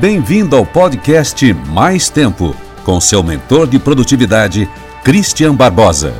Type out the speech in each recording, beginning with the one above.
Bem-vindo ao podcast Mais Tempo, com seu mentor de produtividade, Christian Barbosa.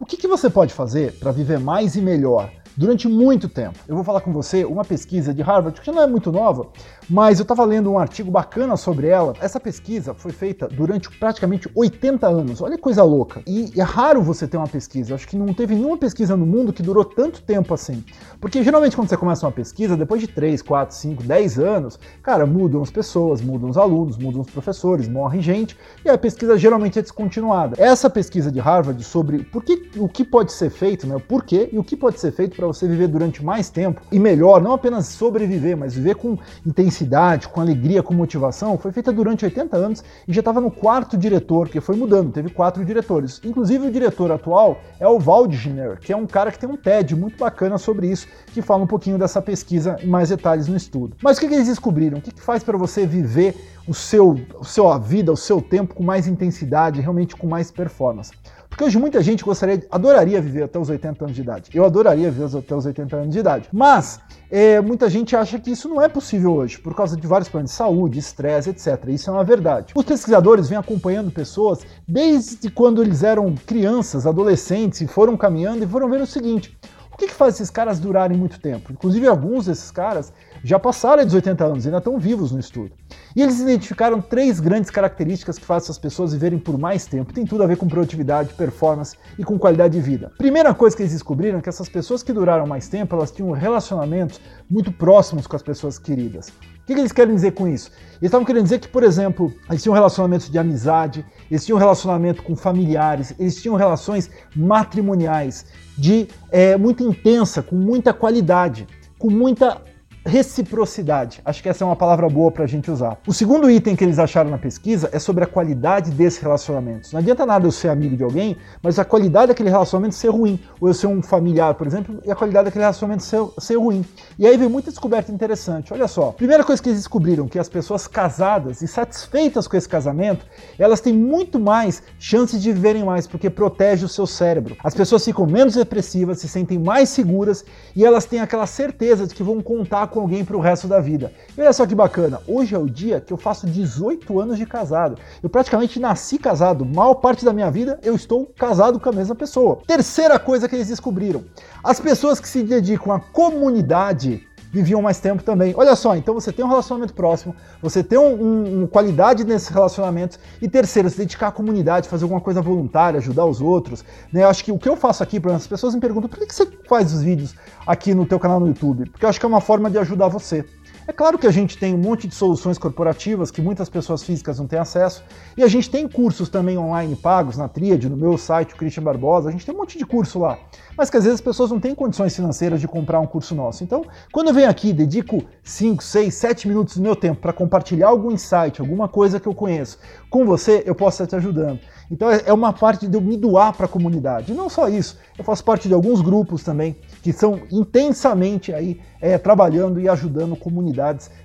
O que, que você pode fazer para viver mais e melhor? Durante muito tempo. Eu vou falar com você uma pesquisa de Harvard, que não é muito nova, mas eu estava lendo um artigo bacana sobre ela. Essa pesquisa foi feita durante praticamente 80 anos. Olha que coisa louca. E é raro você ter uma pesquisa. Acho que não teve nenhuma pesquisa no mundo que durou tanto tempo assim. Porque geralmente quando você começa uma pesquisa, depois de 3, 4, 5, 10 anos, cara, mudam as pessoas, mudam os alunos, mudam os professores, morre gente, e a pesquisa geralmente é descontinuada. Essa pesquisa de Harvard sobre por que, o que pode ser feito, né, o porquê e o que pode ser feito para você viver durante mais tempo e melhor, não apenas sobreviver, mas viver com intensidade, com alegria, com motivação, foi feita durante 80 anos e já estava no quarto diretor, que foi mudando, teve quatro diretores. Inclusive o diretor atual é o Waldschner, que é um cara que tem um TED muito bacana sobre isso, que fala um pouquinho dessa pesquisa em mais detalhes no estudo. Mas o que, que eles descobriram? O que, que faz para você viver o seu, o seu a vida, o seu tempo com mais intensidade, realmente com mais performance? Porque hoje muita gente gostaria, adoraria viver até os 80 anos de idade. Eu adoraria viver até os 80 anos de idade. Mas é, muita gente acha que isso não é possível hoje, por causa de vários problemas de saúde, estresse, etc. Isso é uma verdade. Os pesquisadores vêm acompanhando pessoas desde quando eles eram crianças, adolescentes, e foram caminhando e foram vendo o seguinte: o que, que faz esses caras durarem muito tempo? Inclusive, alguns desses caras já passaram dos 80 anos, ainda estão vivos no estudo. E eles identificaram três grandes características que fazem essas pessoas viverem por mais tempo. Tem tudo a ver com produtividade, performance e com qualidade de vida. Primeira coisa que eles descobriram é que essas pessoas que duraram mais tempo, elas tinham relacionamentos muito próximos com as pessoas queridas. O que eles querem dizer com isso? Eles estavam querendo dizer que, por exemplo, eles tinham relacionamentos de amizade, eles tinham relacionamento com familiares, eles tinham relações matrimoniais de é, muito intensa, com muita qualidade, com muita reciprocidade. Acho que essa é uma palavra boa para a gente usar. O segundo item que eles acharam na pesquisa é sobre a qualidade desses relacionamentos. Não adianta nada eu ser amigo de alguém, mas a qualidade daquele relacionamento ser ruim. Ou eu ser um familiar, por exemplo, e a qualidade daquele relacionamento ser, ser ruim. E aí vem muita descoberta interessante. Olha só, primeira coisa que eles descobriram que as pessoas casadas e satisfeitas com esse casamento, elas têm muito mais chances de viverem mais, porque protege o seu cérebro. As pessoas ficam menos depressivas, se sentem mais seguras e elas têm aquela certeza de que vão contar com alguém para o resto da vida. E olha só que bacana, hoje é o dia que eu faço 18 anos de casado. Eu praticamente nasci casado, maior parte da minha vida eu estou casado com a mesma pessoa. Terceira coisa que eles descobriram: as pessoas que se dedicam à comunidade viviam mais tempo também. Olha só, então você tem um relacionamento próximo, você tem uma um, um qualidade nesses relacionamentos, e terceiro, se dedicar à comunidade, fazer alguma coisa voluntária, ajudar os outros. Né? Eu acho que o que eu faço aqui, para as pessoas me perguntam, por que, que você faz os vídeos aqui no teu canal no YouTube? Porque eu acho que é uma forma de ajudar você. É claro que a gente tem um monte de soluções corporativas que muitas pessoas físicas não têm acesso, e a gente tem cursos também online pagos na Tríade, no meu site, o Christian Barbosa, a gente tem um monte de curso lá, mas que às vezes as pessoas não têm condições financeiras de comprar um curso nosso. Então, quando eu venho aqui, dedico 5, 6, 7 minutos do meu tempo para compartilhar algum insight, alguma coisa que eu conheço com você, eu posso estar te ajudando. Então é, é uma parte de eu me doar para a comunidade. E não só isso, eu faço parte de alguns grupos também que são intensamente aí é, trabalhando e ajudando comunidades,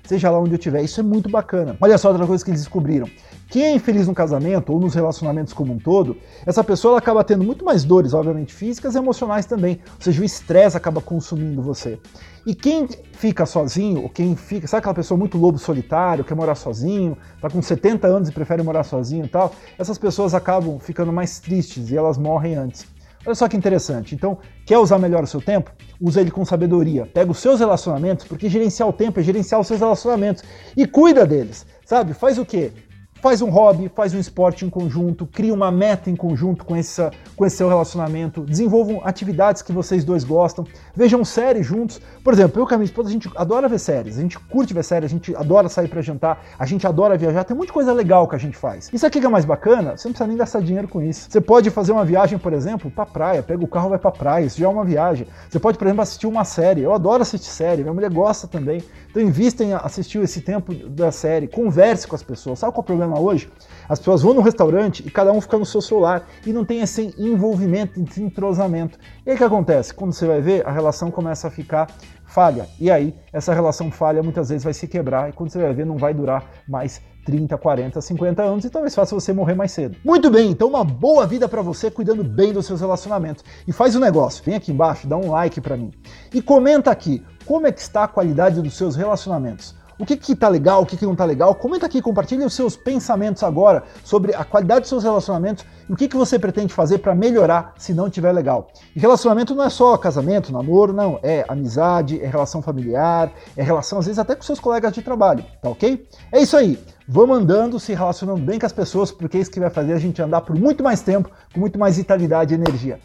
seja lá onde eu estiver. Isso é muito bacana. Olha só outra coisa que eles descobriram. Quem é infeliz no casamento ou nos relacionamentos como um todo, essa pessoa acaba tendo muito mais dores, obviamente físicas e emocionais também. Ou seja, o estresse acaba consumindo você. E quem fica sozinho, ou quem fica, sabe aquela pessoa muito lobo solitário, quer morar sozinho, tá com 70 anos e prefere morar sozinho e tal, essas pessoas acabam ficando mais tristes e elas morrem antes. Olha só que interessante. Então, quer usar melhor o seu tempo? Usa ele com sabedoria. Pega os seus relacionamentos, porque gerenciar o tempo é gerenciar os seus relacionamentos. E cuida deles. Sabe? Faz o quê? Faz um hobby, faz um esporte em conjunto, cria uma meta em conjunto com, essa, com esse seu relacionamento, desenvolvam atividades que vocês dois gostam, vejam séries juntos. Por exemplo, eu com a minha esposa, a gente adora ver séries, a gente curte ver séries, a gente adora sair para jantar, a gente adora viajar, tem muita coisa legal que a gente faz. Isso aqui que é mais bacana, você não precisa nem gastar dinheiro com isso. Você pode fazer uma viagem, por exemplo, pra praia, pega o carro vai pra praia, isso já é uma viagem. Você pode, por exemplo, assistir uma série, eu adoro assistir série, minha mulher gosta também. Então invista em assistir esse tempo da série, converse com as pessoas. Sabe qual é o problema hoje? As pessoas vão no restaurante e cada um fica no seu celular e não tem esse envolvimento, esse entrosamento. E aí o que acontece? Quando você vai ver, a relação começa a ficar falha. E aí, essa relação falha muitas vezes vai se quebrar e quando você vai ver, não vai durar mais 30, 40, 50 anos e talvez faça você morrer mais cedo. Muito bem, então uma boa vida para você cuidando bem dos seus relacionamentos. E faz o um negócio, vem aqui embaixo, dá um like para mim. E comenta aqui, como é que está a qualidade dos seus relacionamentos? O que que tá legal, o que que não tá legal? Comenta aqui, compartilhe os seus pensamentos agora sobre a qualidade dos seus relacionamentos e o que que você pretende fazer para melhorar se não tiver legal. E relacionamento não é só casamento, namoro, não, é amizade, é relação familiar, é relação às vezes até com seus colegas de trabalho, tá OK? É isso aí. Vamos andando, se relacionando bem com as pessoas, porque é isso que vai fazer a gente andar por muito mais tempo, com muito mais vitalidade e energia.